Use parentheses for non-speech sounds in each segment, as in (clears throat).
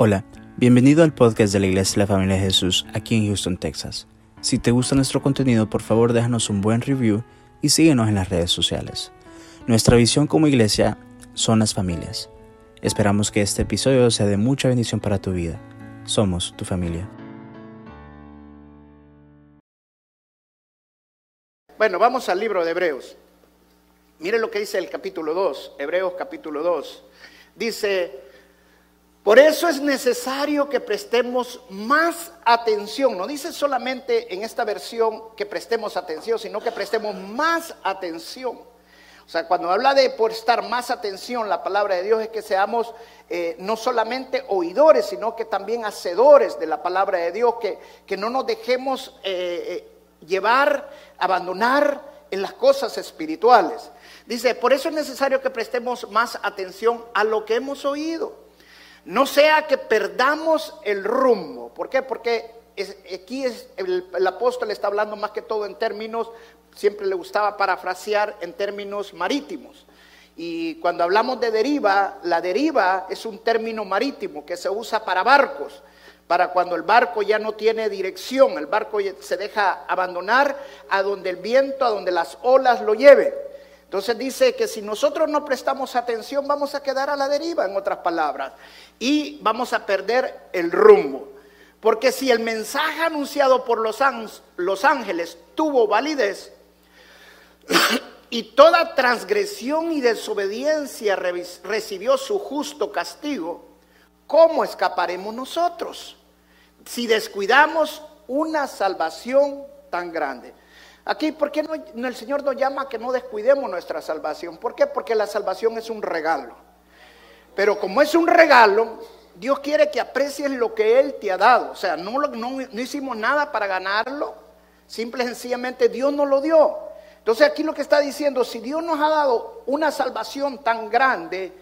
Hola, bienvenido al podcast de la Iglesia de la Familia de Jesús aquí en Houston, Texas. Si te gusta nuestro contenido, por favor déjanos un buen review y síguenos en las redes sociales. Nuestra visión como iglesia son las familias. Esperamos que este episodio sea de mucha bendición para tu vida. Somos tu familia. Bueno, vamos al libro de Hebreos. Mire lo que dice el capítulo 2, Hebreos capítulo 2. Dice, por eso es necesario que prestemos más atención. No dice solamente en esta versión que prestemos atención, sino que prestemos más atención. O sea, cuando habla de prestar más atención, la palabra de Dios es que seamos eh, no solamente oidores, sino que también hacedores de la palabra de Dios, que, que no nos dejemos eh, eh, llevar, abandonar en las cosas espirituales. Dice, por eso es necesario que prestemos más atención a lo que hemos oído no sea que perdamos el rumbo. ¿Por qué? Porque aquí es, el, apóstol está hablando más que todo en términos, siempre le gustaba parafrasear en términos marítimos. Y cuando hablamos de deriva, la deriva es un término marítimo que se usa para barcos, para cuando el barco ya no tiene dirección, el barco se deja abandonar a donde el viento, a donde las olas lo lleven. Entonces dice que si nosotros no prestamos atención vamos a quedar a la deriva, en otras palabras, y vamos a perder el rumbo. Porque si el mensaje anunciado por los, ángeles tuvo validez (coughs) y toda transgresión y desobediencia recibió su justo castigo, ¿cómo escaparemos nosotros si descuidamos una salvación tan grande? Aquí, ¿por qué no, el Señor nos llama a que no descuidemos nuestra salvación? ¿Por qué? Porque la salvación es un regalo. Pero como es un regalo, Dios quiere que aprecies lo que Él te ha dado. O sea, no, no, hicimos nada para ganarlo. Simple y sencillamente Dios nos lo dio. Entonces aquí lo que está diciendo, si Dios nos ha dado una salvación tan grande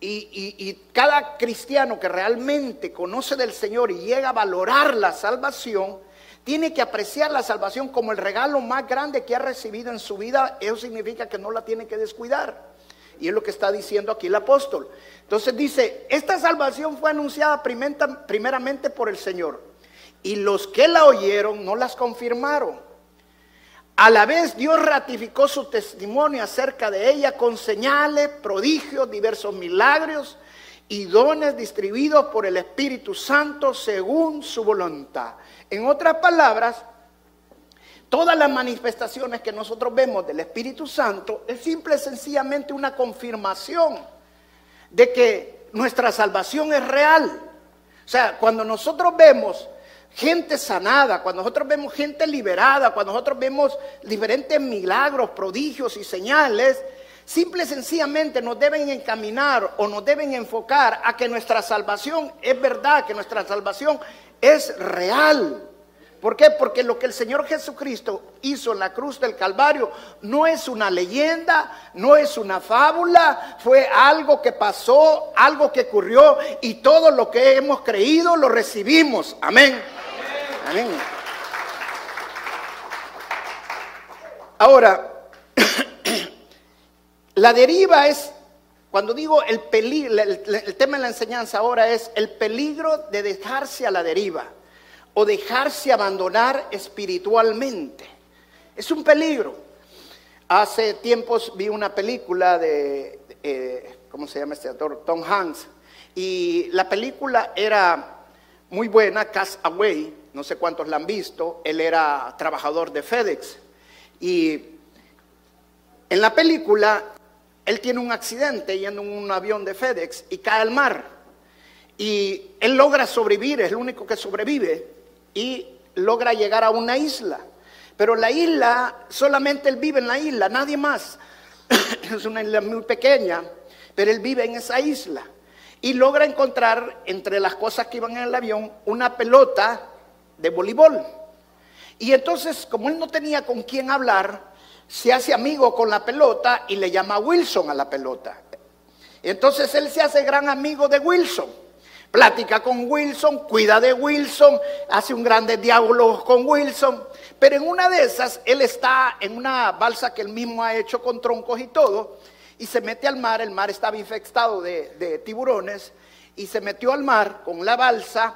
y cada cristiano que realmente conoce del Señor y llega a valorar la salvación, tiene que apreciar la salvación como el regalo más grande que ha recibido en su vida. Eso significa que no la tiene que descuidar. Y es lo que está diciendo aquí el apóstol. Entonces dice, esta salvación fue anunciada primeramente por el Señor. Y los que la oyeron no las confirmaron. A la vez Dios ratificó su testimonio acerca de ella con señales, prodigios, diversos milagros y dones distribuidos por el Espíritu Santo según su voluntad. En otras palabras, todas las manifestaciones que nosotros vemos del Espíritu Santo es simple y sencillamente una confirmación de que nuestra salvación es real. O sea, cuando nosotros vemos gente sanada, cuando nosotros vemos gente liberada, cuando nosotros vemos diferentes milagros, prodigios y señales, Simple y sencillamente nos deben encaminar o nos deben enfocar a que nuestra salvación es verdad, que nuestra salvación es real. ¿Por qué? Porque lo que el Señor Jesucristo hizo en la cruz del Calvario no es una leyenda, no es una fábula, fue algo que pasó, algo que ocurrió y todo lo que hemos creído lo recibimos. Amén. Amén. Ahora, (clears throat) la deriva es, cuando digo el peligro, el, tema de la enseñanza ahora es el peligro de dejarse a la deriva o dejarse abandonar espiritualmente. Es un peligro. Hace tiempos vi una película de, eh, ¿cómo se llama este actor? Tom Hanks. Y la película era muy buena, Cast Away, no sé cuántos la han visto. Él era trabajador de FedEx. Y en la película él tiene un accidente yendo en un avión de FedEx y cae al mar. Y él logra sobrevivir, es el único que sobrevive, y logra llegar a una isla. Pero la isla, solamente él vive en la isla, nadie más. (coughs) es una isla muy pequeña, pero él vive en esa isla. Y logra encontrar entre las cosas que iban en el avión una pelota de voleibol. Y entonces, como él no tenía con quién hablar, se hace amigo con la pelota y le llama Wilson a la pelota. Entonces él se hace gran amigo de Wilson. Platica con Wilson, cuida de Wilson, hace un grande diálogo con Wilson. Pero en una de esas, él está en una balsa que él mismo ha hecho con troncos y todo. y se mete al mar, el mar estaba infectado de, tiburones, y se metió al mar con la balsa,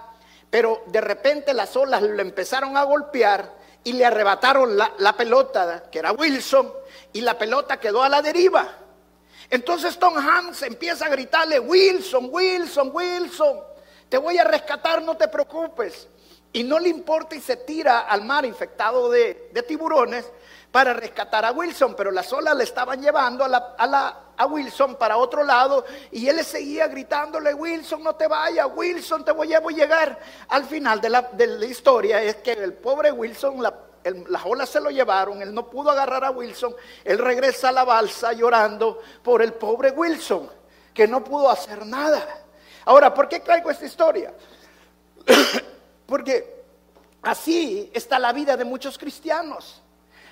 pero de repente las olas le empezaron a golpear y le arrebataron la, pelota, que era Wilson, y la pelota quedó a la deriva. Entonces Tom Hanks empieza a gritarle, Wilson, Wilson, Wilson, te voy a rescatar, no te preocupes. Y no le importa y se tira al mar infectado de, tiburones para rescatar a Wilson, pero las olas le estaban llevando a, Wilson para otro lado y él le seguía gritándole, Wilson, no te vayas, Wilson, te voy a llegar. Al final de la, historia es que el pobre Wilson, la, las olas se lo llevaron, él no pudo agarrar a Wilson, él regresa a la balsa llorando por el pobre Wilson, que no pudo hacer nada. Ahora, ¿por qué traigo esta historia? (coughs) Porque así está la vida de muchos cristianos.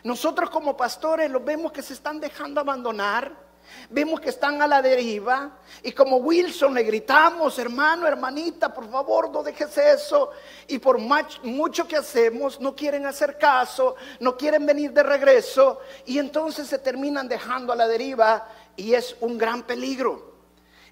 Nosotros como pastores los vemos que se están dejando abandonar, Vemos que están a la deriva y como Wilson le gritamos, hermano, hermanita, por favor, no dejes eso. Y por mucho que hacemos, no quieren hacer caso, no quieren venir de regreso y entonces se terminan dejando a la deriva y es un gran peligro.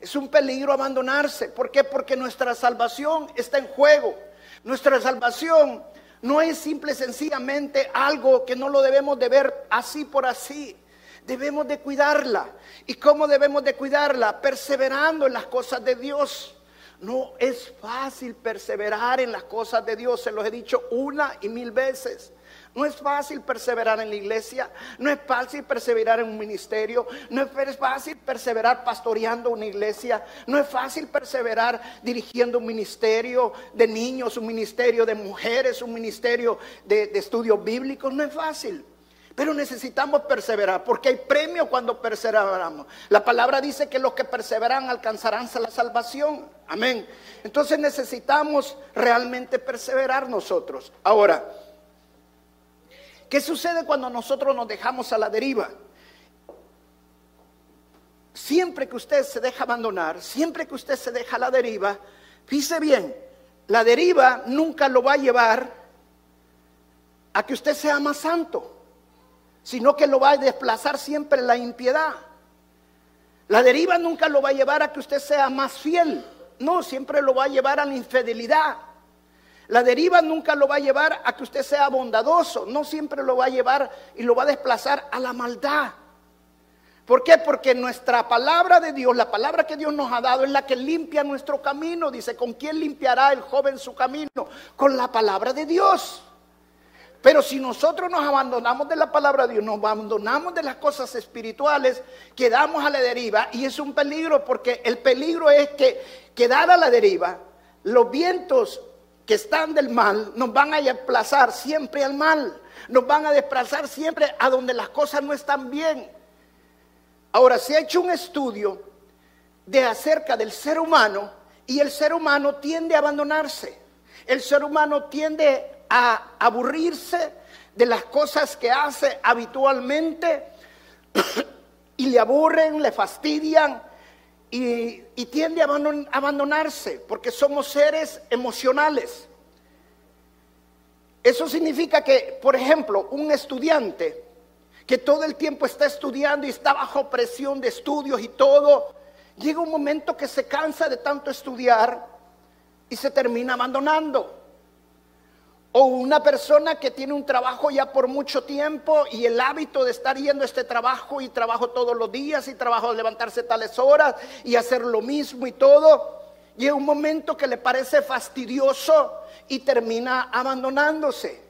Es un peligro abandonarse. ¿Por qué? Porque nuestra salvación está en juego. Nuestra salvación no es simple sencillamente algo que no lo debemos de ver así por así. Debemos de cuidarla. ¿Y cómo debemos de cuidarla? Perseverando en las cosas de Dios. No es fácil perseverar en las cosas de Dios, se los he dicho una y mil veces. No es fácil perseverar en la iglesia, no es fácil perseverar en un ministerio, no es fácil perseverar pastoreando una iglesia, no es fácil perseverar dirigiendo un ministerio de niños, un ministerio de mujeres, un ministerio de, de estudios bíblicos, no es fácil. Pero necesitamos perseverar, porque hay premio cuando perseveramos. La palabra dice que los que perseveran alcanzarán la salvación. Amén. Entonces necesitamos realmente perseverar nosotros. Ahora, ¿qué sucede cuando nosotros nos dejamos a la deriva? Siempre que usted se deja abandonar, siempre que usted se deja a la deriva, fíjese bien, la deriva nunca lo va a llevar a que usted sea más santo sino que lo va a desplazar siempre la impiedad. La deriva nunca lo va a llevar a que usted sea más fiel, no, siempre lo va a llevar a la infidelidad. La deriva nunca lo va a llevar a que usted sea bondadoso, no siempre lo va a llevar y lo va a desplazar a la maldad. ¿Por qué? Porque nuestra palabra de Dios, la palabra que Dios nos ha dado es la que limpia nuestro camino. Dice, ¿con quién limpiará el joven su camino? Con la palabra de Dios. Pero si nosotros nos abandonamos de la palabra de Dios, nos abandonamos de las cosas espirituales, quedamos a la deriva y es un peligro porque el peligro es que quedar a la deriva, los vientos que están del mal nos van a desplazar siempre al mal, nos van a desplazar siempre a donde las cosas no están bien. Ahora, se ha hecho un estudio de acerca del ser humano y el ser humano tiende a abandonarse. El ser humano tiende a aburrirse de las cosas que hace habitualmente (coughs) y le aburren, le fastidian y, tiende a abandonarse porque somos seres emocionales. Eso significa que, por ejemplo, un estudiante que todo el tiempo está estudiando y está bajo presión de estudios y todo, llega un momento que se cansa de tanto estudiar y se termina abandonando. O una persona que tiene un trabajo ya por mucho tiempo y el hábito de estar yendo a este trabajo y trabajo todos los días y trabajo de levantarse tales horas y hacer lo mismo y todo. Llega un momento que le parece fastidioso y termina abandonándose.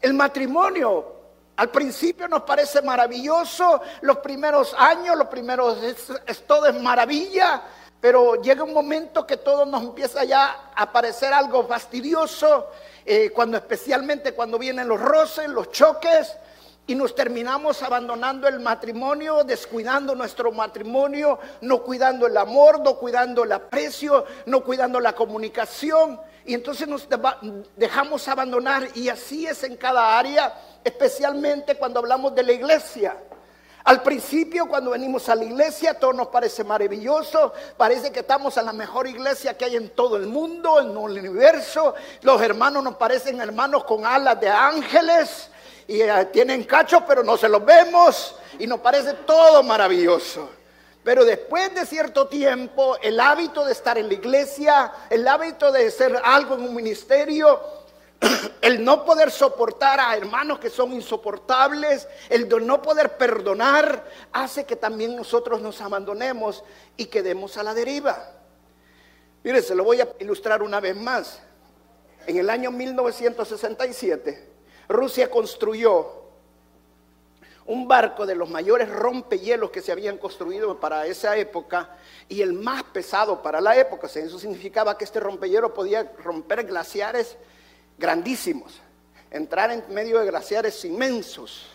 El matrimonio al principio nos parece maravilloso, los primeros años, los primeros, es, todo es maravilla, pero llega un momento que todo nos empieza ya a parecer algo fastidioso eh, cuando especialmente cuando vienen los roces, los choques, y nos terminamos abandonando el matrimonio, descuidando nuestro matrimonio, no cuidando el amor, no cuidando el aprecio, no cuidando la comunicación. Y entonces nos dejamos abandonar y así es en cada área, especialmente cuando hablamos de la iglesia. Al principio, cuando venimos a la iglesia, todo nos parece maravilloso. Parece que estamos en la mejor iglesia que hay en todo el mundo, en el universo. Los hermanos nos parecen hermanos con alas de ángeles. y eh, tienen cachos, pero no se los vemos y nos parece todo maravilloso. Pero después de cierto tiempo, el hábito de estar en la iglesia, el hábito de ser algo en un ministerio, (coughs) el no poder soportar a hermanos que son insoportables, el no poder perdonar, hace que también nosotros nos abandonemos y quedemos a la deriva. Mire, se lo voy a ilustrar una vez más. En el año 1967, Rusia construyó un barco de los mayores rompehielos que se habían construido para esa época y el más pesado para la época. Eso significaba que este rompehielo podía romper glaciares grandísimos, entrar en medio de glaciares inmensos.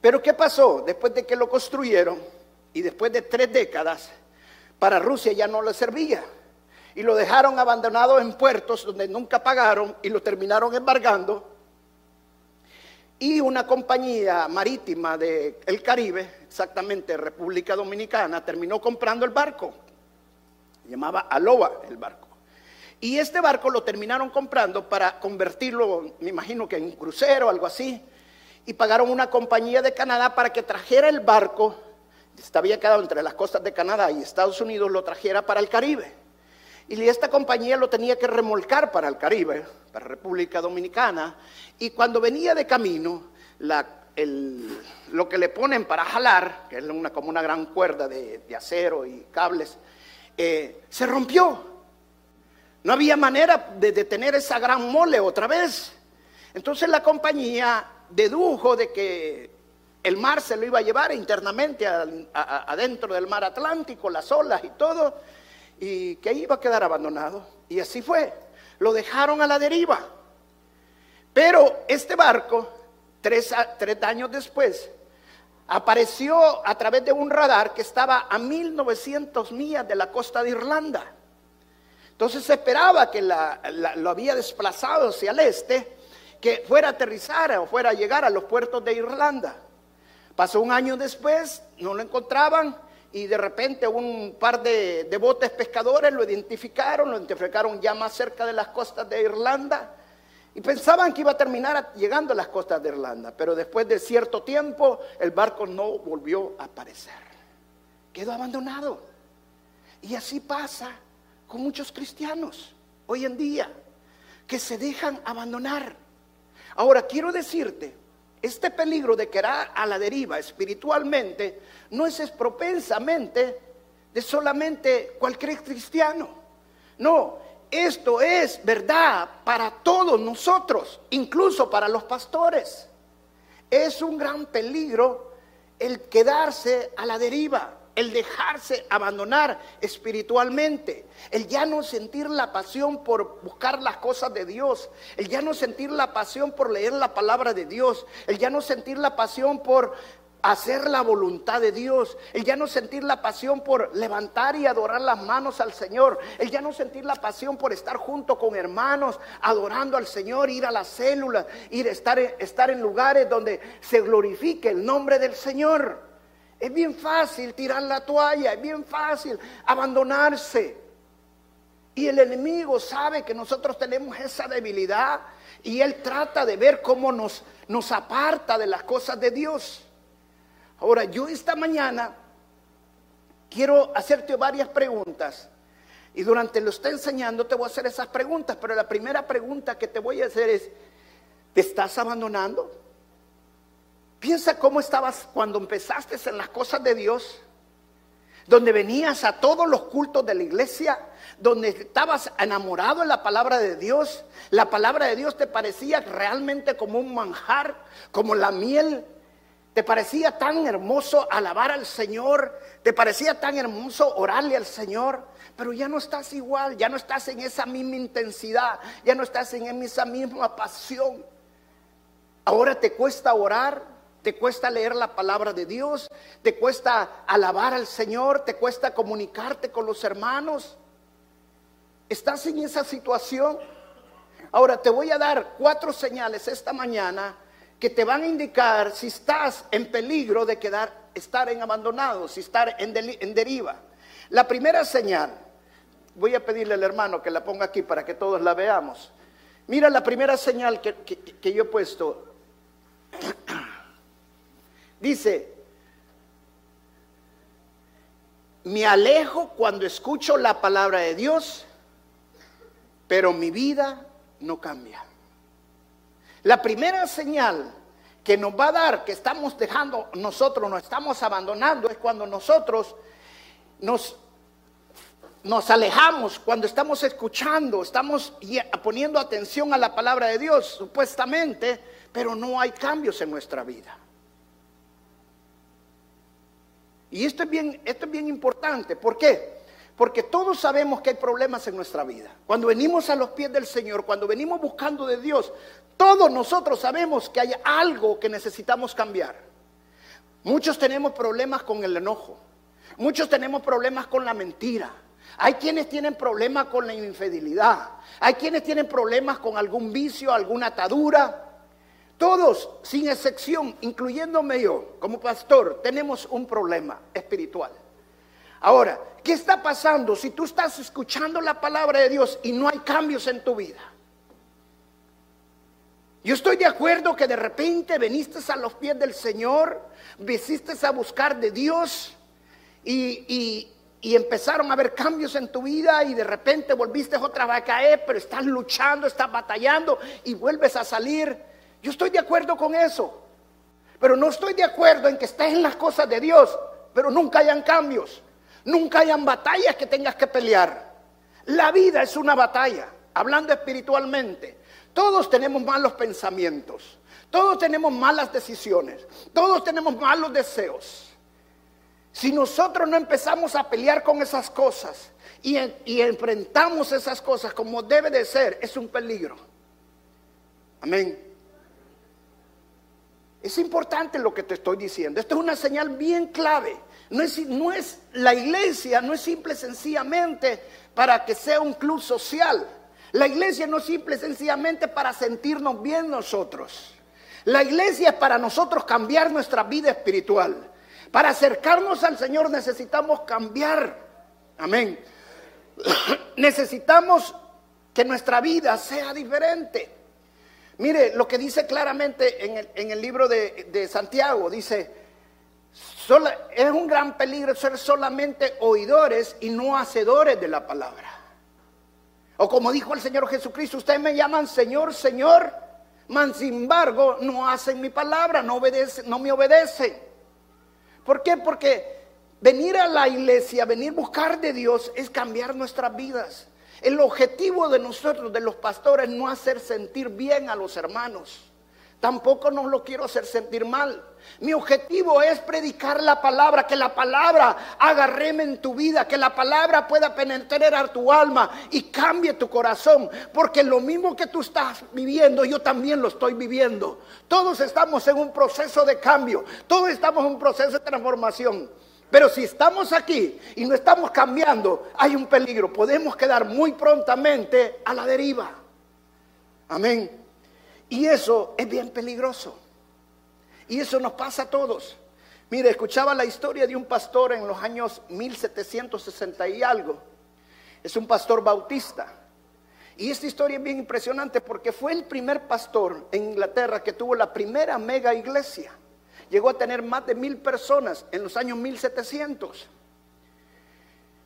Pero ¿qué pasó? Después de que lo construyeron y después de tres décadas, para Rusia ya no le servía. Y lo dejaron abandonado en puertos donde nunca pagaron y lo terminaron embargando y una compañía marítima del el Caribe, exactamente República Dominicana, terminó comprando el barco. Llamaba Aloha el barco. Y este barco lo terminaron comprando para convertirlo, me imagino que en un crucero o algo así. Y pagaron una compañía de Canadá para que trajera el barco, había quedado entre las costas de Canadá y Estados Unidos, lo trajera para el Caribe. Y esta compañía lo tenía que remolcar para el Caribe, para República Dominicana. Y cuando venía de camino, lo que le ponen para jalar, que es como una gran cuerda de, acero y cables, eh, se rompió. No había manera de detener esa gran mole otra vez. Entonces la compañía dedujo de que el mar se lo iba a llevar internamente adentro del mar Atlántico, las olas y todo y que iba a quedar abandonado. Y así fue. Lo dejaron a la deriva. Pero este barco, tres, años después, apareció a través de un radar que estaba a 1900 millas de la costa de Irlanda. Entonces se esperaba que lo había desplazado hacia el este, que fuera a aterrizar o fuera a llegar a los puertos de Irlanda. Pasó un año después, no lo encontraban, y de repente un par de, botes pescadores lo identificaron, lo identificaron ya más cerca de las costas de Irlanda y pensaban que iba a terminar llegando a las costas de Irlanda, pero después de cierto tiempo el barco no volvió a aparecer, quedó abandonado. Y así pasa con muchos cristianos hoy en día, que se dejan abandonar. Ahora quiero decirte, este peligro de quedar a la deriva espiritualmente no es propensamente de solamente cualquier cristiano. No, esto es verdad para todos nosotros, incluso para los pastores. Es un gran peligro el quedarse a la deriva el dejarse abandonar espiritualmente, el ya no sentir la pasión por buscar las cosas de Dios, el ya no sentir la pasión por leer la palabra de Dios, el ya no sentir la pasión por hacer la voluntad de Dios, el ya no sentir la pasión por levantar y adorar las manos al Señor, el ya no sentir la pasión por estar junto con hermanos, adorando al Señor, ir a las células, ir estar, estar en lugares donde se glorifique el nombre del Señor. Es bien fácil tirar la toalla, es bien fácil abandonarse. Y el enemigo sabe que nosotros tenemos esa debilidad y él trata de ver cómo nos, nos aparta de las cosas de Dios. Ahora, yo esta mañana quiero hacerte varias preguntas. Y durante lo estoy enseñando te voy a hacer esas preguntas, pero la primera pregunta que te voy a hacer es, ¿te estás abandonando? Piensa cómo estabas cuando empezaste en las cosas de Dios, donde venías a todos los cultos de la iglesia, donde estabas enamorado en la palabra de Dios. La palabra de Dios te parecía realmente como un manjar, como la miel. Te parecía tan hermoso alabar al Señor, te parecía tan hermoso orarle al Señor, pero ya no estás igual, ya no estás en esa misma intensidad, ya no estás en esa misma pasión. Ahora te cuesta orar, te cuesta leer la palabra de Dios, te cuesta alabar al Señor, te cuesta comunicarte con los hermanos. ¿Estás en esa situación? Ahora te voy a dar cuatro señales esta mañana que te van a indicar si estás en peligro de quedar, estar en abandonado, si estar en, deriva. La primera señal, voy a pedirle al hermano que la ponga aquí para que todos la veamos. Mira la primera señal que, que yo he puesto Dice, me alejo cuando escucho la palabra de Dios, pero mi vida no cambia. La primera señal que nos va a dar que estamos dejando, nosotros nos estamos abandonando, es cuando nosotros nos, nos alejamos, cuando estamos escuchando, estamos poniendo atención a la palabra de Dios, supuestamente, pero no hay cambios en nuestra vida. Y esto es bien, esto es bien importante. ¿Por qué? Porque todos sabemos que hay problemas en nuestra vida. Cuando venimos a los pies del Señor, cuando venimos buscando de Dios, todos nosotros sabemos que hay algo que necesitamos cambiar. Muchos tenemos problemas con el enojo. Muchos tenemos problemas con la mentira. Hay quienes tienen problemas con la infidelidad. Hay quienes tienen problemas con algún vicio, alguna atadura. Todos, sin excepción, incluyéndome yo, como pastor, tenemos un problema espiritual. Ahora, ¿qué está pasando si tú estás escuchando la palabra de Dios y no hay cambios en tu vida? Yo estoy de acuerdo que de repente veniste a los pies del Señor, visiste a buscar de Dios y, y, empezaron a haber cambios en tu vida y de repente volviste otra vez a caer, pero estás luchando, estás batallando y vuelves a salir yo estoy de acuerdo con eso. Pero no estoy de acuerdo en que estés en las cosas de Dios, pero nunca hayan cambios. Nunca hayan batallas que tengas que pelear. La vida es una batalla, hablando espiritualmente. Todos tenemos malos pensamientos. Todos tenemos malas decisiones. Todos tenemos malos deseos. Si nosotros no empezamos a pelear con esas cosas y, enfrentamos esas cosas como debe de ser, es un peligro. Amén. Es importante lo que te estoy diciendo. Esto es una señal bien clave. No es, no es la iglesia, no es simple sencillamente para que sea un club social. La iglesia no es simple sencillamente para sentirnos bien nosotros. La iglesia es para nosotros cambiar nuestra vida espiritual. Para acercarnos al Señor necesitamos cambiar. Amén. (clears throat) necesitamos que nuestra vida sea diferente. Mire lo que dice claramente en el, libro de, Santiago, dice, es un gran peligro ser solamente oidores y no hacedores de la palabra. O como dijo el Señor Jesucristo, ustedes me llaman Señor, Señor, mas sin embargo no hacen mi palabra, no, obedecen, no me obedecen. ¿Por qué? Porque venir a la iglesia, venir buscar de Dios es cambiar nuestras vidas. El objetivo de nosotros, de los pastores, no hacer sentir bien a los hermanos. Tampoco nos lo quiero hacer sentir mal. Mi objetivo es predicar la palabra, que la palabra haga reme en tu vida, que la palabra pueda penetrar tu alma y cambie tu corazón. Porque lo mismo que tú estás viviendo, yo también lo estoy viviendo. Todos estamos en un proceso de cambio, todos estamos en un proceso de transformación. Pero si estamos aquí y no estamos cambiando, hay un peligro. Podemos quedar muy prontamente a la deriva. Amén. Y eso es bien peligroso. Y eso nos pasa a todos. Mire, escuchaba la historia de un pastor en los años 1760 y algo. Es un pastor bautista. Y esta historia es bien impresionante porque fue el primer pastor en Inglaterra que tuvo la primera mega iglesia llegó a tener más de mil personas en los años 1700.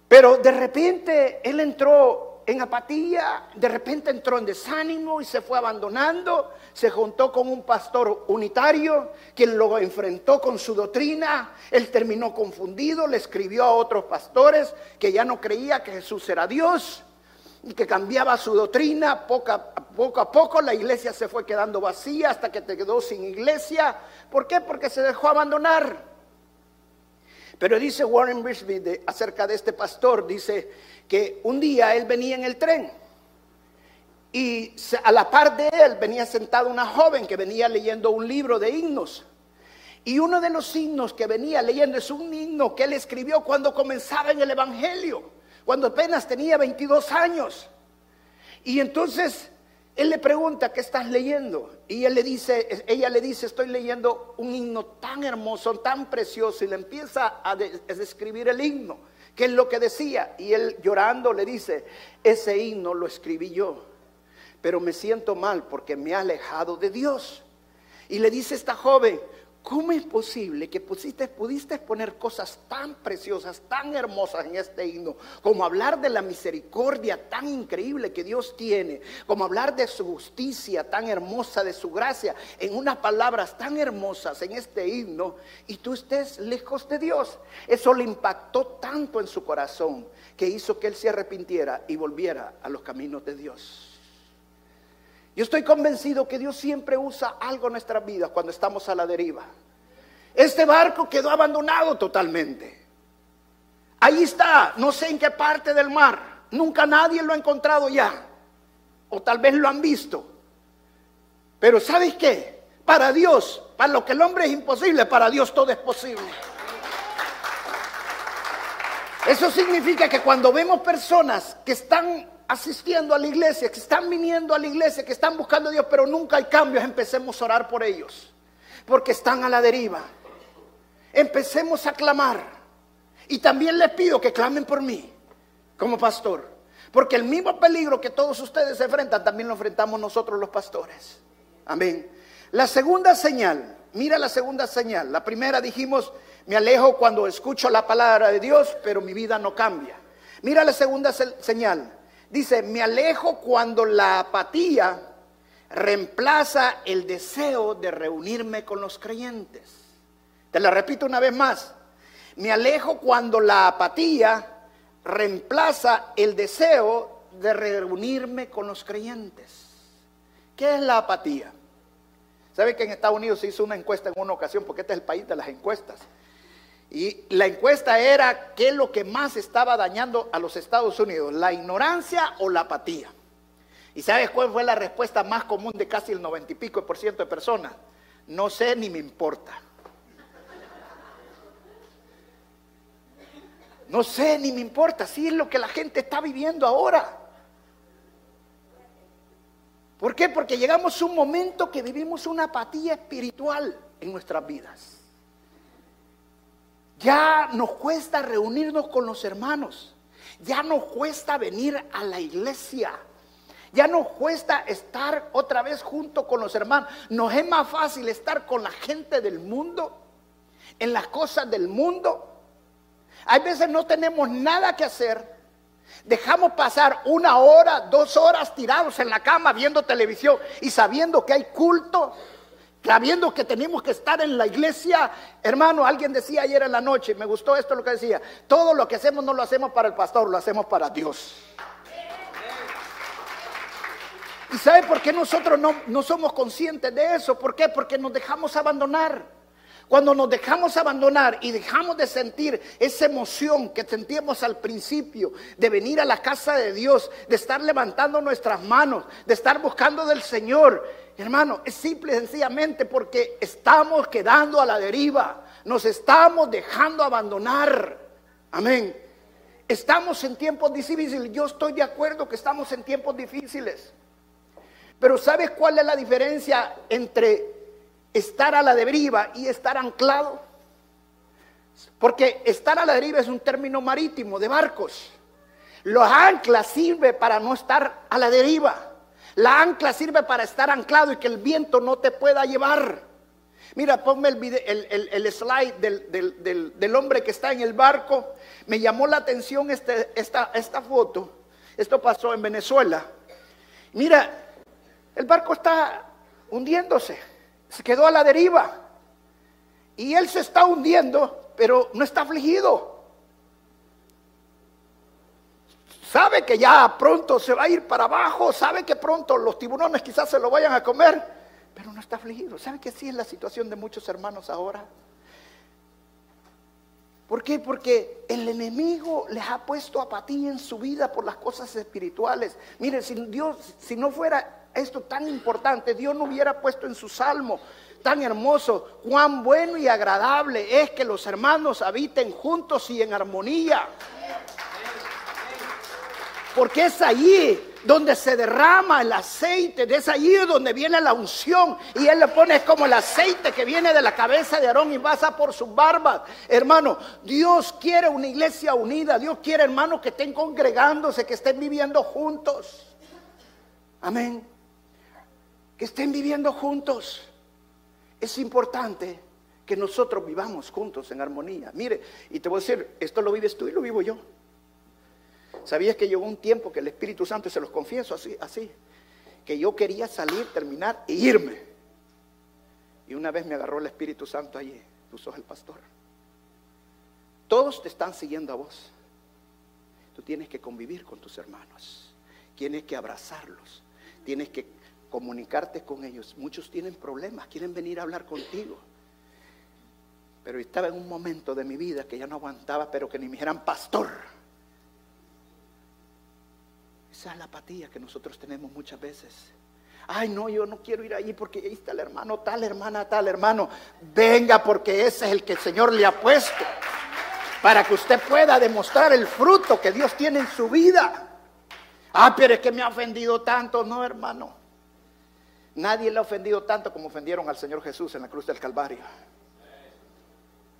Pero de repente él entró en apatía, de repente entró en desánimo y se fue abandonando, se juntó con un pastor unitario, quien lo enfrentó con su doctrina, él terminó confundido, le escribió a otros pastores que ya no creía que Jesús era Dios y que cambiaba su doctrina, poco a, poco a poco la iglesia se fue quedando vacía hasta que te quedó sin iglesia. ¿Por qué? Porque se dejó abandonar. Pero dice Warren Brisby acerca de este pastor, dice que un día él venía en el tren y a la par de él venía sentada una joven que venía leyendo un libro de himnos. Y uno de los himnos que venía leyendo es un himno que él escribió cuando comenzaba en el Evangelio cuando apenas tenía 22 años. Y entonces él le pregunta, ¿qué estás leyendo? Y él le dice, ella le dice, estoy leyendo un himno tan hermoso, tan precioso, y le empieza a, describir el himno, que es lo que decía. Y él llorando le dice, ese himno lo escribí yo, pero me siento mal porque me ha alejado de Dios. Y le dice esta joven, ¿cómo es posible que pusiste, pudiste poner cosas tan preciosas, tan hermosas en este himno, como hablar de la misericordia tan increíble que Dios tiene, como hablar de su justicia tan hermosa, de su gracia, en unas palabras tan hermosas en este himno, y tú estés lejos de Dios? Eso le impactó tanto en su corazón que hizo que él se arrepintiera y volviera a los caminos de Dios. Yo estoy convencido que Dios siempre usa algo en nuestras vidas cuando estamos a la deriva. Este barco quedó abandonado totalmente. Ahí está, no sé en qué parte del mar. Nunca nadie lo ha encontrado ya. O tal vez lo han visto. Pero ¿sabes qué? Para Dios, para lo que el hombre es imposible, para Dios todo es posible. Eso significa que cuando vemos personas que están asistiendo a la iglesia, que están viniendo a la iglesia, que están buscando a Dios, pero nunca hay cambios, empecemos a orar por ellos, porque están a la deriva. Empecemos a clamar. Y también les pido que clamen por mí, como pastor, porque el mismo peligro que todos ustedes enfrentan, también lo enfrentamos nosotros los pastores. Amén. La segunda señal, mira la segunda señal. La primera dijimos, me alejo cuando escucho la palabra de Dios, pero mi vida no cambia. Mira la segunda señal. Dice, me alejo cuando la apatía reemplaza el deseo de reunirme con los creyentes. Te la repito una vez más. Me alejo cuando la apatía reemplaza el deseo de reunirme con los creyentes. ¿Qué es la apatía? ¿Sabe que en Estados Unidos se hizo una encuesta en una ocasión? Porque este es el país de las encuestas. Y la encuesta era qué es lo que más estaba dañando a los Estados Unidos, la ignorancia o la apatía. ¿Y sabes cuál fue la respuesta más común de casi el noventa y pico por ciento de personas? No sé ni me importa. No sé ni me importa, si es lo que la gente está viviendo ahora. ¿Por qué? Porque llegamos a un momento que vivimos una apatía espiritual en nuestras vidas. Ya nos cuesta reunirnos con los hermanos. Ya nos cuesta venir a la iglesia. Ya nos cuesta estar otra vez junto con los hermanos. Nos es más fácil estar con la gente del mundo, en las cosas del mundo. Hay veces no tenemos nada que hacer. Dejamos pasar una hora, dos horas tirados en la cama viendo televisión y sabiendo que hay culto sabiendo que tenemos que estar en la iglesia. Hermano, alguien decía ayer en la noche, me gustó esto lo que decía, todo lo que hacemos no lo hacemos para el pastor, lo hacemos para Dios. ¿Y sabe por qué nosotros no, no somos conscientes de eso? ¿Por qué? Porque nos dejamos abandonar. Cuando nos dejamos abandonar y dejamos de sentir esa emoción que sentíamos al principio, de venir a la casa de Dios, de estar levantando nuestras manos, de estar buscando del Señor, hermano, es simple y sencillamente porque estamos quedando a la deriva, nos estamos dejando abandonar. Amén. Estamos en tiempos difíciles. Yo estoy de acuerdo que estamos en tiempos difíciles. Pero ¿sabes cuál es la diferencia entre estar a la deriva y estar anclado. Porque estar a la deriva es un término marítimo de barcos. Los anclas sirve para no estar a la deriva. La ancla sirve para estar anclado y que el viento no te pueda llevar. Mira, ponme el, slide del, hombre que está en el barco. Me llamó la atención este, esta foto. Esto pasó en Venezuela. Mira, el barco está hundiéndose se quedó a la deriva. Y él se está hundiendo, pero no está afligido. Sabe que ya pronto se va a ir para abajo, sabe que pronto los tiburones quizás se lo vayan a comer, pero no está afligido. ¿Sabe que sí es la situación de muchos hermanos ahora? ¿Por qué? Porque el enemigo les ha puesto apatía en su vida por las cosas espirituales. Mire, si Dios, si no fuera esto tan importante, Dios no hubiera puesto en su salmo tan hermoso, cuán bueno y agradable es que los hermanos habiten juntos y en armonía. Porque es allí donde se derrama el aceite, es allí donde viene la unción y él le pone como el aceite que viene de la cabeza de Aarón y pasa por sus barbas. Hermano, Dios quiere una iglesia unida, Dios quiere hermanos que estén congregándose, que estén viviendo juntos. Amén que estén viviendo juntos. es importante que nosotros vivamos juntos en armonía. Mire, y te voy a decir, esto lo vives tú y lo vivo yo. ¿Sabías que llegó un tiempo que el Espíritu Santo, y se los confieso así, así, que yo quería salir, terminar e irme? Y una vez me agarró el Espíritu Santo allí, tú sos el pastor. Todos te están siguiendo a vos. Tú tienes que convivir con tus hermanos, tienes que abrazarlos, tienes que comunicarte con ellos. Muchos tienen problemas, quieren venir a hablar contigo. Pero estaba en un momento de mi vida que ya no aguantaba, pero que ni me dijeran pastor. Esa es la apatía que nosotros tenemos muchas veces. Ay, no, yo no quiero ir allí porque ahí está el hermano, tal hermana, tal hermano. Venga porque ese es el que el Señor le ha puesto. Para que usted pueda demostrar el fruto que Dios tiene en su vida. Ah, pero es que me ha ofendido tanto. No, hermano. Nadie le ha ofendido tanto como ofendieron al Señor Jesús en la cruz del Calvario.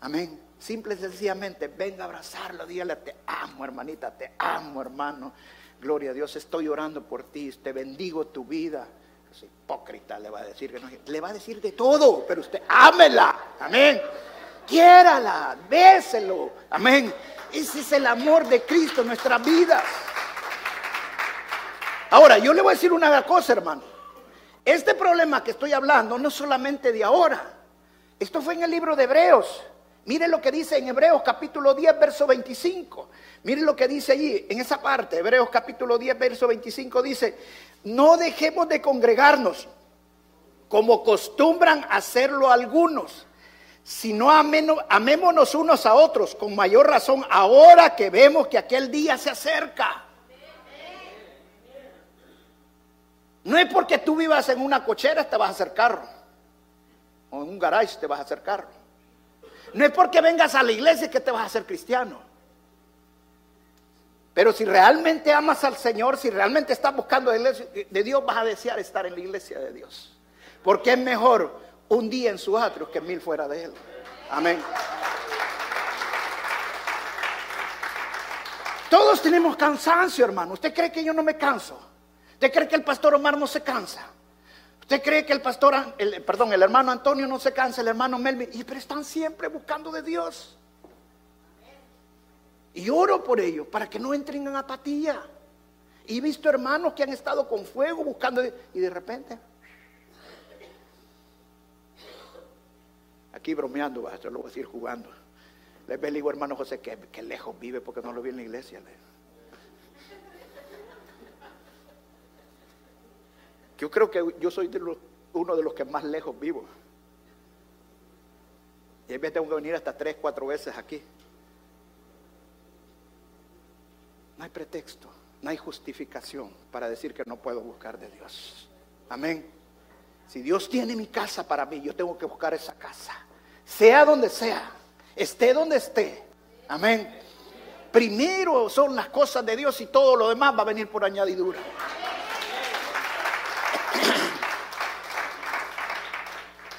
Amén. Simple y sencillamente, venga a abrazarlo, dígale, te amo hermanita, te amo hermano. Gloria a Dios, estoy orando por ti, te bendigo tu vida. Es hipócrita, le va a decir que no, le va a decir de todo, pero usted ámela. Amén. Quiérala, béselo. Amén. Ese es el amor de Cristo en nuestras vidas. Ahora, yo le voy a decir una cosa, hermano. Este problema que estoy hablando no solamente de ahora. Esto fue en el libro de Hebreos. Mire lo que dice en Hebreos capítulo 10, verso 25. Mire lo que dice allí, en esa parte, Hebreos capítulo 10, verso 25 dice, no dejemos de congregarnos como costumbran hacerlo algunos, sino amémonos unos a otros, con mayor razón ahora que vemos que aquel día se acerca. No es porque tú vivas en una cochera te vas a hacer carro. O en un garage te vas a hacer carro. No es porque vengas a la iglesia que te vas a hacer cristiano. Pero si realmente amas al Señor, si realmente estás buscando de Dios, vas a desear estar en la iglesia de Dios. Porque es mejor un día en su atrio que mil fuera de él. Amén. Todos tenemos cansancio, hermano. ¿Usted cree que yo no me canso? ¿Usted cree que el pastor Omar no se cansa? ¿Usted cree que el pastor, el, perdón, el hermano Antonio no se cansa, el hermano Melvin? Y, pero están siempre buscando de Dios. Y oro por ellos para que no entren en apatía. Y he visto hermanos que han estado con fuego buscando y de repente. Aquí bromeando, yo lo voy a decir jugando. Le digo, hermano José, que, que, lejos vive porque no lo vi en la iglesia. Yo creo que yo soy uno de los que más lejos vivo. Y a veces tengo que venir hasta tres, cuatro veces aquí. No hay pretexto, no hay justificación para decir que no puedo buscar de Dios. Amén. Si Dios tiene mi casa para mí, yo tengo que buscar esa casa. Sea donde sea, esté donde esté. Amén. Primero son las cosas de Dios y todo lo demás va a venir por añadidura.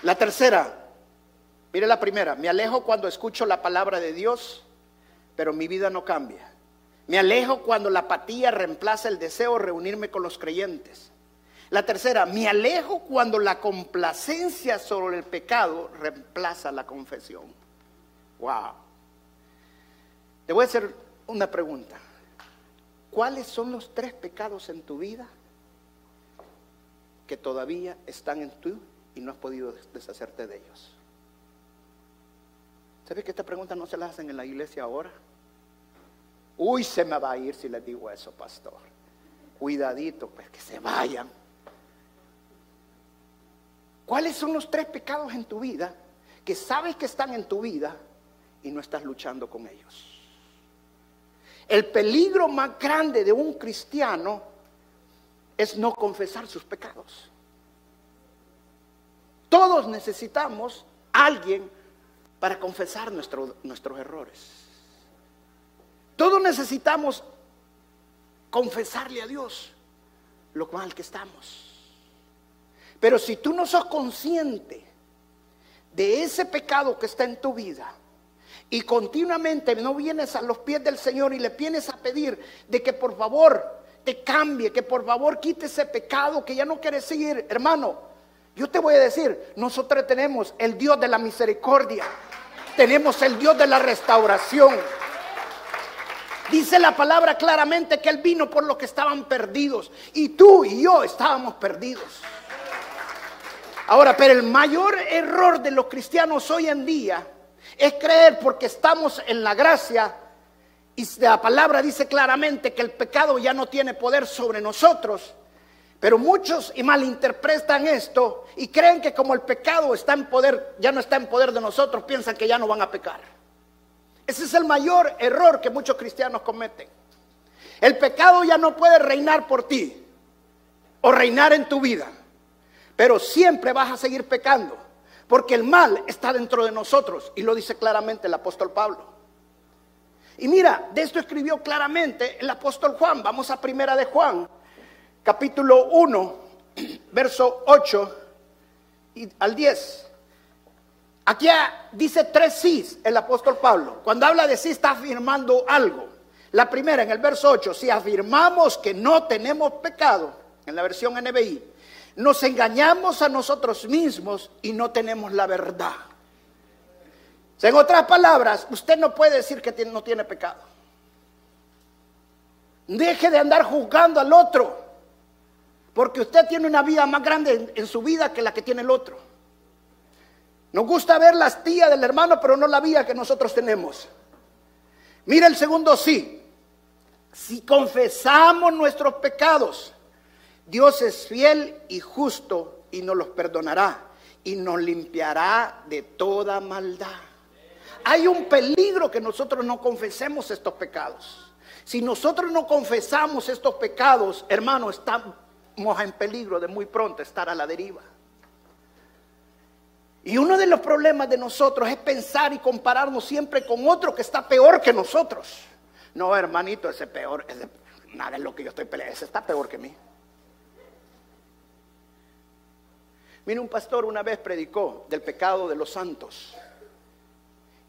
La tercera, mire la primera, me alejo cuando escucho la palabra de Dios, pero mi vida no cambia. Me alejo cuando la apatía reemplaza el deseo de reunirme con los creyentes. La tercera, me alejo cuando la complacencia sobre el pecado reemplaza la confesión. Wow. Te voy a hacer una pregunta. ¿Cuáles son los tres pecados en tu vida que todavía están en tu y no has podido deshacerte de ellos. ¿Sabes que esta pregunta no se la hacen en la iglesia ahora? Uy, se me va a ir si les digo eso, pastor. Cuidadito, pues que se vayan. ¿Cuáles son los tres pecados en tu vida que sabes que están en tu vida y no estás luchando con ellos? El peligro más grande de un cristiano es no confesar sus pecados. Todos necesitamos alguien para confesar nuestros errores. Todos necesitamos confesarle a Dios lo mal que estamos. Pero si tú no sos consciente de ese pecado que está en tu vida y continuamente no vienes a los pies del Señor y le vienes a pedir de que por favor te cambie, que por favor quite ese pecado que ya no quieres seguir, hermano, Yo te voy a decir, nosotros tenemos el Dios de la misericordia, tenemos el Dios de la restauración. Dice la palabra claramente que Él vino por los que estaban perdidos. Y tú y yo estábamos perdidos. Ahora, pero el mayor error de los cristianos hoy en día es creer porque estamos en la gracia y la palabra dice claramente que el pecado ya no tiene poder sobre nosotros. Pero muchos y malinterpretan esto y creen que como el pecado está en poder, ya no está en poder de nosotros, piensan que ya no van a pecar. Ese es el mayor error que muchos cristianos cometen. El pecado ya no puede reinar por ti o reinar en tu vida, pero siempre vas a seguir pecando, porque el mal está dentro de nosotros y lo dice claramente el apóstol Pablo. Y mira, de esto escribió claramente el apóstol Juan. Vamos a primera de Juan, capítulo 1, (clears throat) verso 8 y al 10. Aquí dice tres sí el apóstol Pablo. Cuando habla de sí está afirmando algo. La primera, en el verso 8, si afirmamos que no tenemos pecado, en la versión NBI, nos engañamos a nosotros mismos y no tenemos la verdad. En otras palabras, usted no puede decir que no tiene pecado. Deje de andar juzgando al otro, porque usted tiene una vida más grande en su vida que la que tiene el otro. Nos gusta ver las tías del hermano, pero no la vida que nosotros tenemos. Mira el segundo sí. Si confesamos nuestros pecados, Dios es fiel y justo y nos los perdonará y nos limpiará de toda maldad. Hay un peligro que nosotros no confesemos estos pecados. Si nosotros no confesamos estos pecados, hermano, estamos en peligro de muy pronto estar a la deriva. Y uno de los problemas de nosotros es pensar y compararnos siempre con otro que está peor que nosotros. No, hermanito, ese peor, nada es lo que yo estoy peleando, ese está peor que mí. Mira, un pastor una vez predicó del pecado de los santos.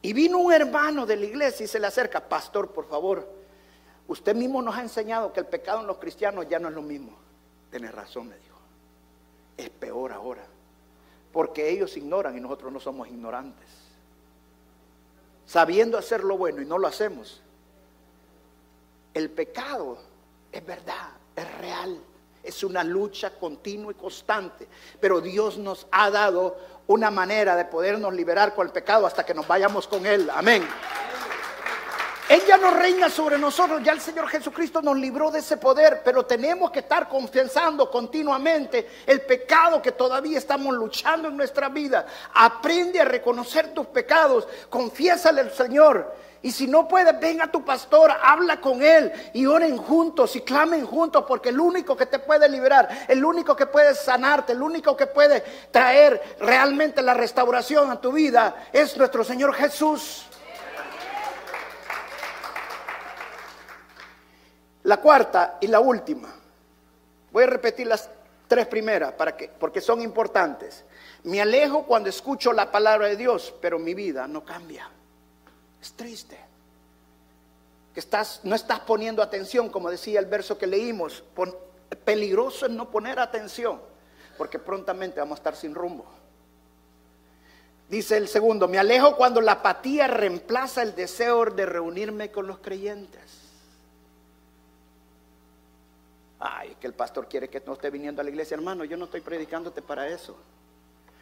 Y vino un hermano de la iglesia y se le acerca, pastor, por favor, usted mismo nos ha enseñado que el pecado en los cristianos ya no es lo mismo. Tiene razón, me dijo. Es peor ahora. Porque ellos ignoran y nosotros no somos ignorantes. Sabiendo hacer lo bueno y no lo hacemos. El pecado es verdad, es real. Es una lucha continua y constante. Pero Dios nos ha dado una manera de podernos liberar con el pecado hasta que nos vayamos con Él. Amén. Ella no reina sobre nosotros, ya el Señor Jesucristo nos libró de ese poder, pero tenemos que estar confianzando continuamente el pecado que todavía estamos luchando en nuestra vida. Aprende a reconocer tus pecados, confiésale al Señor. Y si no puedes, venga a tu pastor, habla con él y oren juntos y clamen juntos, porque el único que te puede liberar, el único que puede sanarte, el único que puede traer realmente la restauración a tu vida es nuestro Señor Jesús. La cuarta y la última. Voy a repetir las tres primeras para que, porque son importantes. Me alejo cuando escucho la palabra de Dios, pero mi vida no cambia. Es triste. Que estás, no estás poniendo atención, como decía el verso que leímos. peligroso es no poner atención, porque prontamente vamos a estar sin rumbo. Dice el segundo, me alejo cuando la apatía reemplaza el deseo de reunirme con los creyentes. Ay, que el pastor quiere que no esté viniendo a la iglesia. Hermano, yo no estoy predicándote para eso.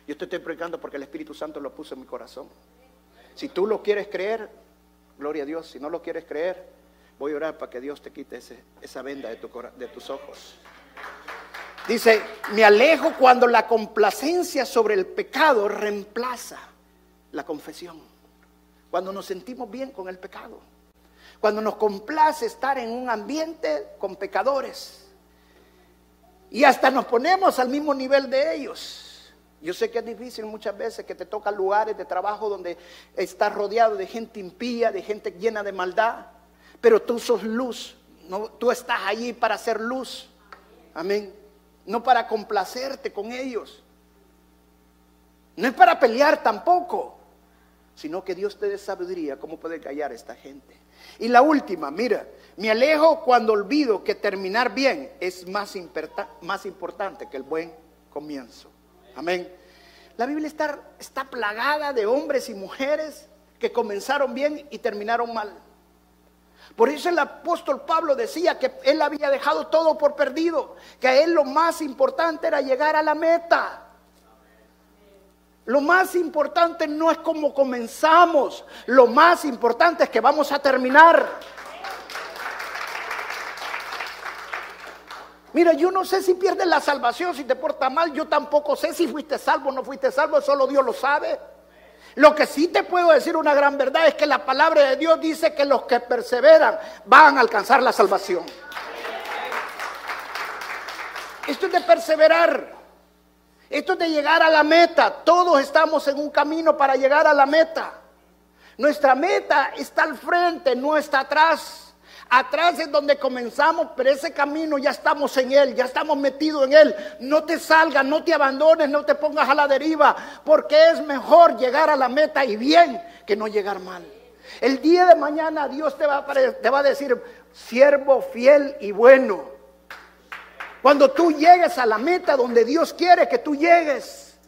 Yo te estoy predicando porque el Espíritu Santo lo puso en mi corazón. Si tú lo quieres creer, gloria a Dios. Si no lo quieres creer, voy a orar para que Dios te quite esa venda de, tu, de tus ojos. Dice, me alejo cuando la complacencia sobre el pecado reemplaza la confesión. Cuando nos sentimos bien con el pecado. Cuando nos complace estar en un ambiente con pecadores. Y hasta nos ponemos al mismo nivel de ellos. Yo sé que es difícil muchas veces que te tocan lugares de trabajo donde estás rodeado de gente impía, de gente llena de maldad, pero tú sos luz, no, tú estás allí para hacer luz. Amén. No para complacerte con ellos. No es para pelear tampoco, sino que Dios te dé sabiduría cómo poder callar a esta gente. Y la última, mira, me alejo cuando olvido que terminar bien es más, más importante que el buen comienzo. Amén. La Biblia está, está plagada de hombres y mujeres que comenzaron bien y terminaron mal. Por eso el apóstol Pablo decía que él había dejado todo por perdido, que a él lo más importante era llegar a la meta. Lo más importante no es cómo comenzamos, lo más importante es que vamos a terminar. Mira, yo no sé si pierdes la salvación, si te portas mal, yo tampoco sé si fuiste salvo o no fuiste salvo, solo Dios lo sabe. Lo que sí te puedo decir una gran verdad es que la palabra de Dios dice que los que perseveran van a alcanzar la salvación. Esto es de perseverar. Esto es de llegar a la meta. Todos estamos en un camino para llegar a la meta. Nuestra meta está al frente, no está atrás. Atrás es donde comenzamos, pero ese camino ya estamos en él, ya estamos metidos en él. No te salgas, no te abandones, no te pongas a la deriva, porque es mejor llegar a la meta y bien que no llegar mal. El día de mañana Dios te va a, te va a decir, siervo fiel y bueno. Cuando tú llegues a la meta donde Dios quiere que tú llegues.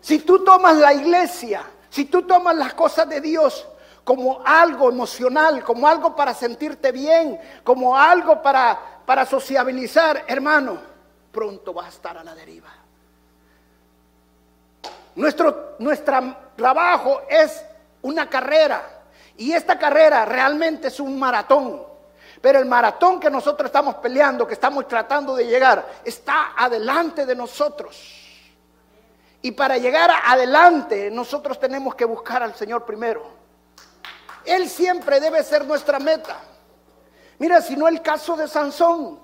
Si tú tomas la iglesia, si tú tomas las cosas de Dios como algo emocional, como algo para sentirte bien, como algo para, para sociabilizar, hermano, pronto vas a estar a la deriva. Nuestro trabajo es una carrera y esta carrera realmente es un maratón. Pero el maratón que nosotros estamos peleando, que estamos tratando de llegar, está adelante de nosotros. Y para llegar adelante, nosotros tenemos que buscar al Señor primero. Él siempre debe ser nuestra meta. Mira, si no el caso de Sansón,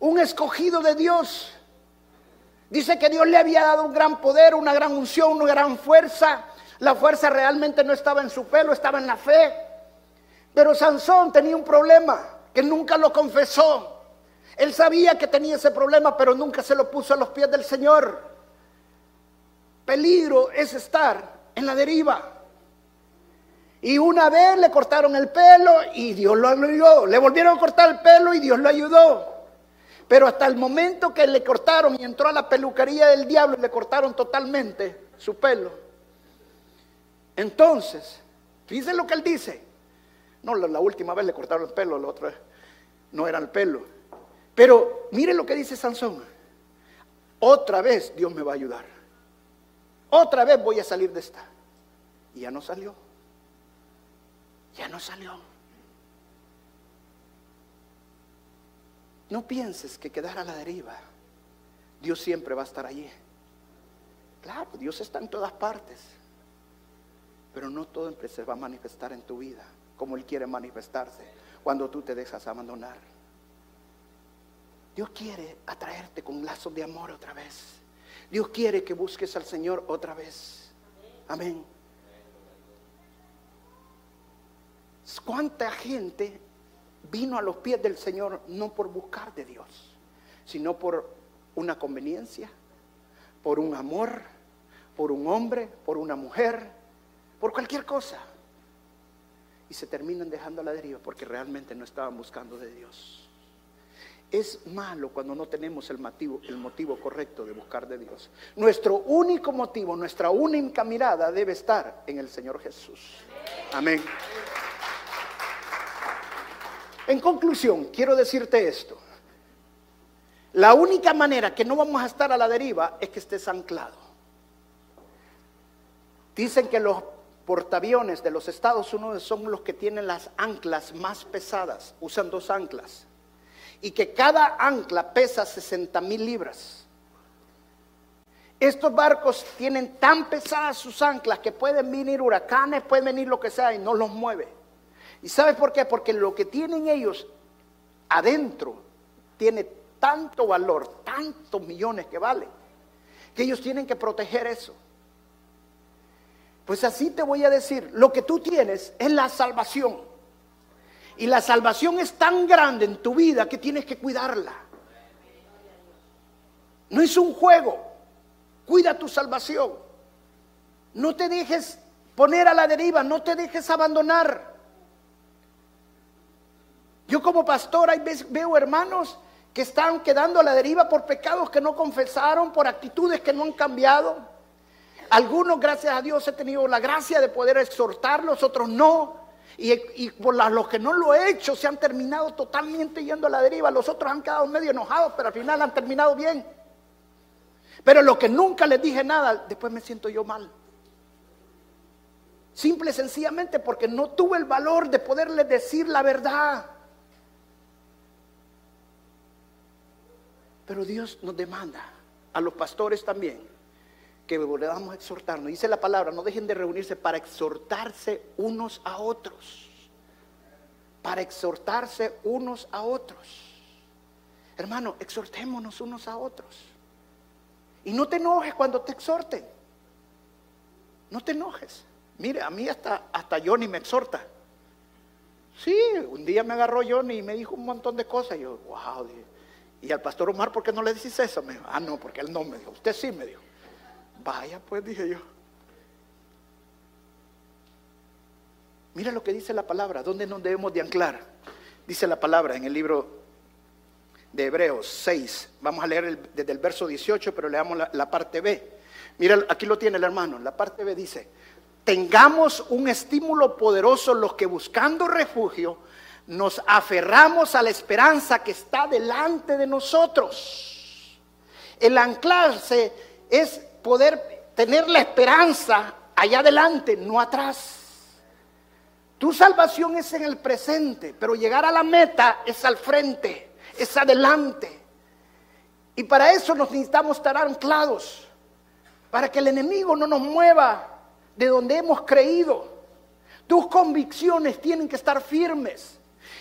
un escogido de Dios. Dice que Dios le había dado un gran poder, una gran unción, una gran fuerza. La fuerza realmente no estaba en su pelo, estaba en la fe. Pero Sansón tenía un problema que nunca lo confesó. Él sabía que tenía ese problema, pero nunca se lo puso a los pies del Señor. Peligro es estar en la deriva. Y una vez le cortaron el pelo y Dios lo ayudó. Le volvieron a cortar el pelo y Dios lo ayudó. Pero hasta el momento que le cortaron y entró a la peluquería del diablo y le cortaron totalmente su pelo. Entonces, fíjense lo que él dice. No, la, última vez le cortaron el pelo, la otra no era el pelo. Pero mire lo que dice Sansón. Otra vez Dios me va a ayudar. Otra vez voy a salir de esta. Y ya no salió ya no salió. No pienses que quedar a la deriva. Dios siempre va a estar allí. Claro, Dios está en todas partes. Pero no todo se va a manifestar en tu vida como Él quiere manifestarse cuando tú te dejas abandonar. Dios quiere atraerte con lazos de amor otra vez. Dios quiere que busques al Señor otra vez. Amén. ¿Cuánta gente vino a los pies del Señor no por buscar de Dios, sino por una conveniencia, por un amor, por un hombre, por una mujer, por cualquier cosa? Y se terminan dejando a la deriva porque realmente no estaban buscando de Dios. Es malo cuando no tenemos el motivo, el motivo correcto de buscar de Dios. Nuestro único motivo, nuestra única mirada debe estar en el Señor Jesús. Amén. En conclusión, quiero decirte esto. La única manera que no vamos a estar a la deriva es que estés anclado. Dicen que los portaaviones de los Estados Unidos son los que tienen las anclas más pesadas, usan dos anclas, y que cada ancla pesa 60 mil libras. Estos barcos tienen tan pesadas sus anclas que pueden venir huracanes, pueden venir lo que sea y no los mueve. ¿Y sabes por qué? Porque lo que tienen ellos adentro tiene tanto valor, tantos millones que vale, que ellos tienen que proteger eso. Pues así te voy a decir, lo que tú tienes es la salvación. Y la salvación es tan grande en tu vida que tienes que cuidarla. No es un juego. Cuida tu salvación. No te dejes poner a la deriva, no te dejes abandonar. Yo como pastor ahí veo hermanos que están quedando a la deriva por pecados que no confesaron, por actitudes que no han cambiado. Algunos, gracias a Dios, he tenido la gracia de poder exhortarlos, otros no. Y, por los que no lo he hecho se han terminado totalmente yendo a la deriva. Los otros han quedado medio enojados, pero al final han terminado bien. Pero lo que nunca les dije nada, después me siento yo mal. Simple y sencillamente porque no tuve el valor de poderles decir la verdad. Pero Dios nos demanda, a los pastores también, que volvamos a exhortarnos. Dice la palabra, no dejen de reunirse para exhortarse unos a otros. Para exhortarse unos a otros. Hermano, exhortémonos unos a otros. Y no te enojes cuando te exhorten. No te enojes. Mire, a mí hasta, hasta Johnny me exhorta. Sí, un día me agarró Johnny y me dijo un montón de cosas. Y yo, wow, y al pastor Omar, ¿por qué no le dices eso? Me dijo, ah, no, porque él no me dijo. Usted sí me dijo. Vaya, pues dije yo. Mira lo que dice la palabra, ¿dónde nos debemos de anclar? Dice la palabra en el libro de Hebreos 6. Vamos a leer desde el verso 18, pero leamos la, la parte B. Mira, aquí lo tiene el hermano. La parte B dice, tengamos un estímulo poderoso los que buscando refugio nos aferramos a la esperanza que está delante de nosotros. El anclarse es poder tener la esperanza allá adelante, no atrás. Tu salvación es en el presente, pero llegar a la meta es al frente, es adelante. Y para eso nos necesitamos estar anclados, para que el enemigo no nos mueva de donde hemos creído. Tus convicciones tienen que estar firmes.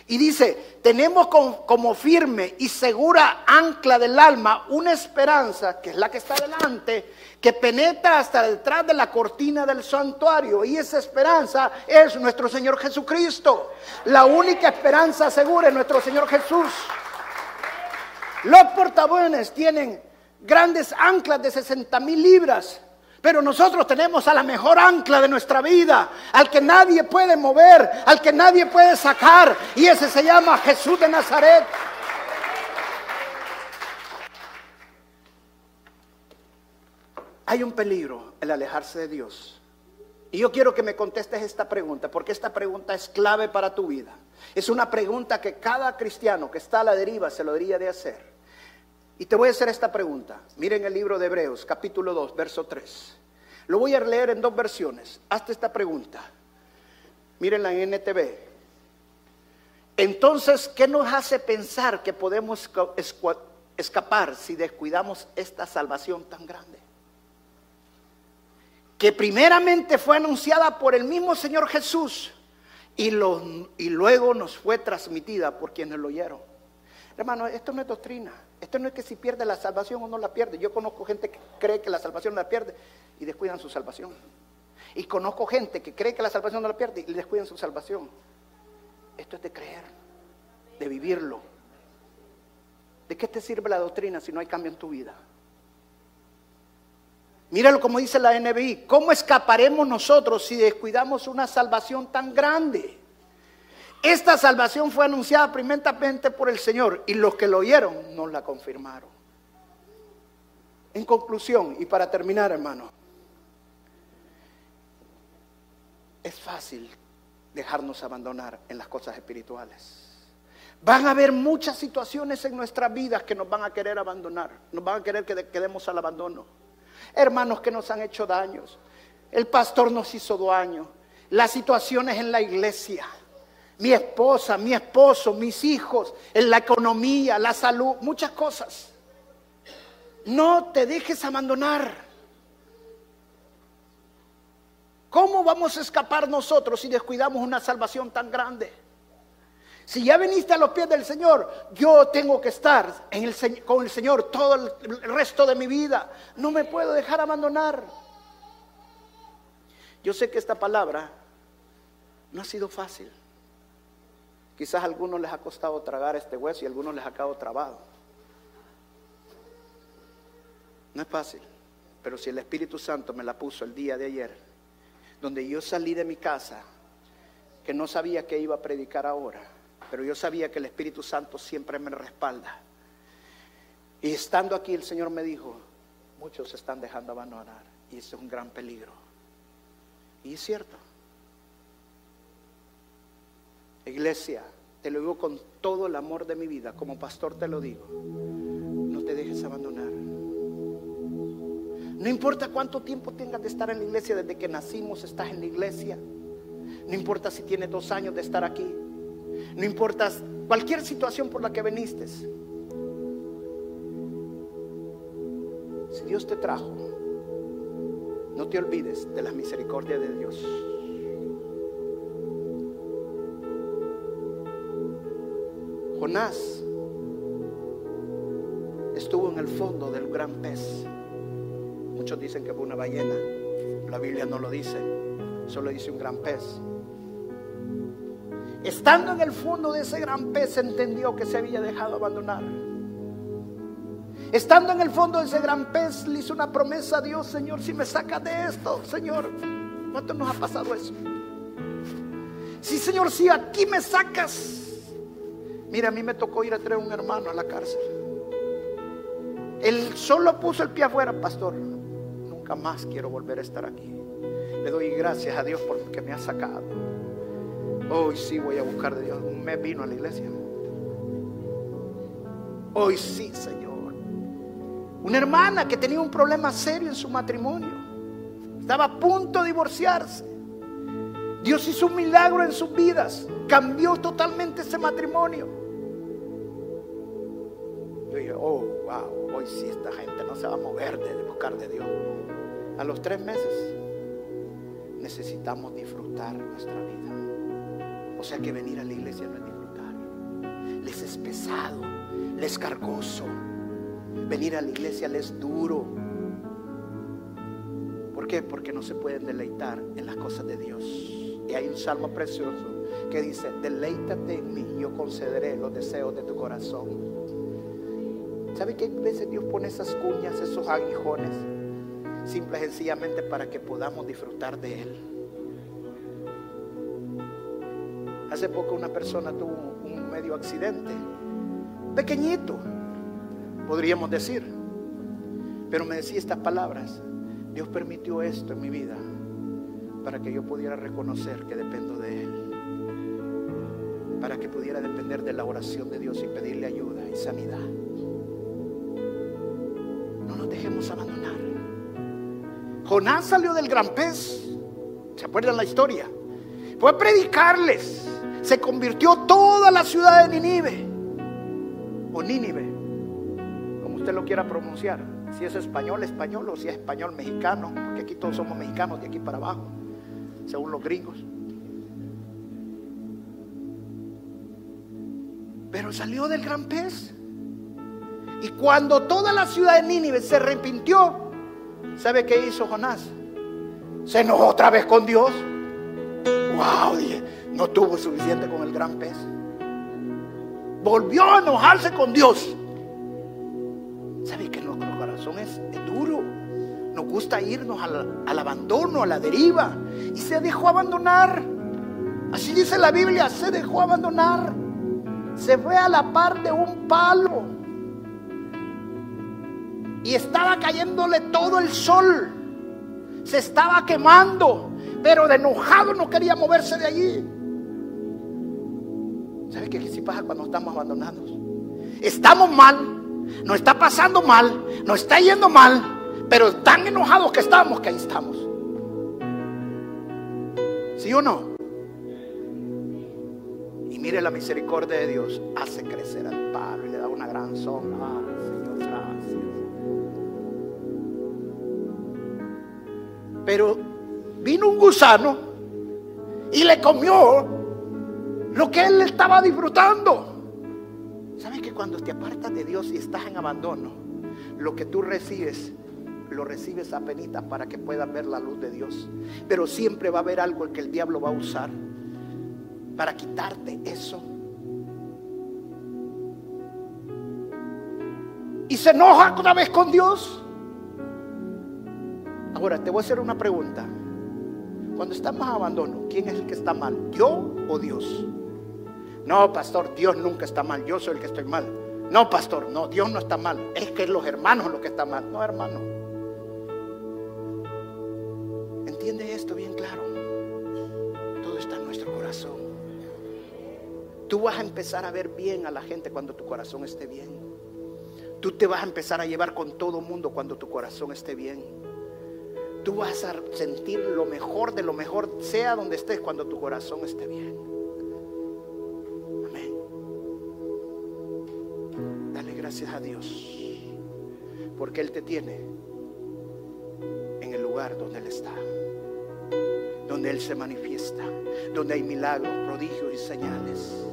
Y dice, tenemos como firme y segura ancla del alma una esperanza, que es la que está delante, que penetra hasta detrás de la cortina del santuario. Y esa esperanza es nuestro Señor Jesucristo. La única esperanza segura es nuestro Señor Jesús. Los portabuenos tienen grandes anclas de 60 mil libras pero nosotros tenemos a la mejor ancla de nuestra vida, al que nadie puede mover, al que nadie puede sacar, y ese se llama Jesús de Nazaret. Hay un peligro el alejarse de Dios. Y yo quiero que me contestes esta pregunta, porque esta pregunta es clave para tu vida. Es una pregunta que cada cristiano que está a la deriva se lo debería de hacer. Y te voy a hacer esta pregunta. Miren el libro de Hebreos, capítulo 2, verso 3. Lo voy a leer en dos versiones. Hazte esta pregunta. Miren la NTV. Entonces, ¿qué nos hace pensar que podemos escapar si descuidamos esta salvación tan grande? Que primeramente fue anunciada por el mismo Señor Jesús y, y luego nos fue transmitida por quienes lo oyeron. Hermano, esto no es doctrina. Esto no es que si pierde la salvación o no la pierde. Yo conozco gente que cree que la salvación la pierde y descuidan su salvación. Y conozco gente que cree que la salvación no la pierde y descuidan su salvación. Esto es de creer, de vivirlo. ¿De qué te sirve la doctrina si no hay cambio en tu vida? Míralo como dice la NBI. ¿Cómo escaparemos nosotros si descuidamos una salvación tan grande? Esta salvación fue anunciada primeramente por el Señor y los que lo oyeron nos la confirmaron. En conclusión, y para terminar, hermano, es fácil dejarnos abandonar en las cosas espirituales. Van a haber muchas situaciones en nuestras vidas que nos van a querer abandonar, nos van a querer que quedemos al abandono. Hermanos que nos han hecho daños, el pastor nos hizo daño, las situaciones en la iglesia mi esposa, mi esposo, mis hijos, en la economía, la salud, muchas cosas. No te dejes abandonar. ¿Cómo vamos a escapar nosotros si descuidamos una salvación tan grande? Si ya viniste a los pies del Señor, yo tengo que estar con el Señor todo el resto de mi vida. No me puedo dejar abandonar. Yo sé que esta palabra no ha sido fácil. Quizás algunos les ha costado tragar este hueso y algunos les ha quedado trabado. No es fácil, pero si el Espíritu Santo me la puso el día de ayer, donde yo salí de mi casa, que no sabía que iba a predicar ahora, pero yo sabía que el Espíritu Santo siempre me respalda. Y estando aquí el Señor me dijo, muchos se están dejando abandonar y eso es un gran peligro. Y es cierto. Iglesia, te lo digo con todo el amor de mi vida, como pastor te lo digo, no te dejes abandonar. No importa cuánto tiempo tengas de estar en la iglesia, desde que nacimos estás en la iglesia. No importa si tienes dos años de estar aquí. No importa cualquier situación por la que viniste. Si Dios te trajo, no te olvides de la misericordia de Dios. Jonás estuvo en el fondo del gran pez. Muchos dicen que fue una ballena. La Biblia no lo dice, solo dice un gran pez. Estando en el fondo de ese gran pez, entendió que se había dejado abandonar. Estando en el fondo de ese gran pez, le hizo una promesa a Dios, Señor, si me sacas de esto, Señor, ¿cuánto nos ha pasado eso? Sí, Señor, si aquí me sacas. Mira, a mí me tocó ir a traer un hermano a la cárcel. Él solo puso el pie afuera, pastor. Nunca más quiero volver a estar aquí. Le doy gracias a Dios porque me ha sacado. Hoy sí voy a buscar de Dios. Me vino a la iglesia. Hoy sí, Señor. Una hermana que tenía un problema serio en su matrimonio. Estaba a punto de divorciarse. Dios hizo un milagro en sus vidas. Cambió totalmente ese matrimonio. Hoy sí esta gente no se va a mover de buscar de Dios. A los tres meses necesitamos disfrutar nuestra vida. O sea que venir a la iglesia no es disfrutar. Les es pesado, les cargoso. Venir a la iglesia les duro. ¿Por qué? Porque no se pueden deleitar en las cosas de Dios. Y hay un salmo precioso que dice, deleítate en mí, yo concederé los deseos de tu corazón. ¿Sabe que a veces Dios pone esas cuñas, esos aguijones? Simple y sencillamente para que podamos disfrutar de Él. Hace poco una persona tuvo un medio accidente, pequeñito, podríamos decir. Pero me decía estas palabras, Dios permitió esto en mi vida para que yo pudiera reconocer que dependo de Él. Para que pudiera depender de la oración de Dios y pedirle ayuda y sanidad. Dejemos abandonar. Jonás salió del gran pez. ¿Se acuerdan la historia? Fue a predicarles. Se convirtió toda la ciudad de Nínive. O Nínive. Como usted lo quiera pronunciar. Si es español, español. O si es español, mexicano. Porque aquí todos somos mexicanos de aquí para abajo. Según los gringos. Pero salió del gran pez. Y cuando toda la ciudad de Nínive se arrepintió, ¿sabe qué hizo Jonás? Se enojó otra vez con Dios. Wow, no tuvo suficiente con el gran pez. Volvió a enojarse con Dios. ¿Sabe que nuestro corazón es, duro? Nos gusta irnos al, al abandono, a la deriva. Y se dejó abandonar. Así dice la Biblia, se dejó abandonar. Se fue a la par de un palo y estaba cayéndole todo el sol. Se estaba quemando, pero de enojado no quería moverse de allí. ¿Sabe qué si pasa cuando estamos abandonados? Estamos mal, nos está pasando mal, nos está yendo mal, pero tan enojados que estamos que ahí estamos. ¿Sí o no? Y mire la misericordia de Dios, hace crecer al palo y le da una gran sombra. Pero vino un gusano y le comió lo que él estaba disfrutando. ¿Sabes que cuando te apartas de Dios y estás en abandono, lo que tú recibes, lo recibes a penitas para que puedas ver la luz de Dios? Pero siempre va a haber algo que el diablo va a usar para quitarte eso. Y se enoja otra vez con Dios. Ahora, te voy a hacer una pregunta. Cuando estamos en abandono, ¿quién es el que está mal? ¿Yo o Dios? No, pastor, Dios nunca está mal. Yo soy el que estoy mal. No, pastor, no, Dios no está mal. Es que los hermanos los que están mal. No, hermano. Entiende esto bien claro. Todo está en nuestro corazón. Tú vas a empezar a ver bien a la gente cuando tu corazón esté bien. Tú te vas a empezar a llevar con todo mundo cuando tu corazón esté bien. Tú vas a sentir lo mejor de lo mejor, sea donde estés, cuando tu corazón esté bien. Amén. Dale gracias a Dios, porque Él te tiene en el lugar donde Él está, donde Él se manifiesta, donde hay milagros, prodigios y señales.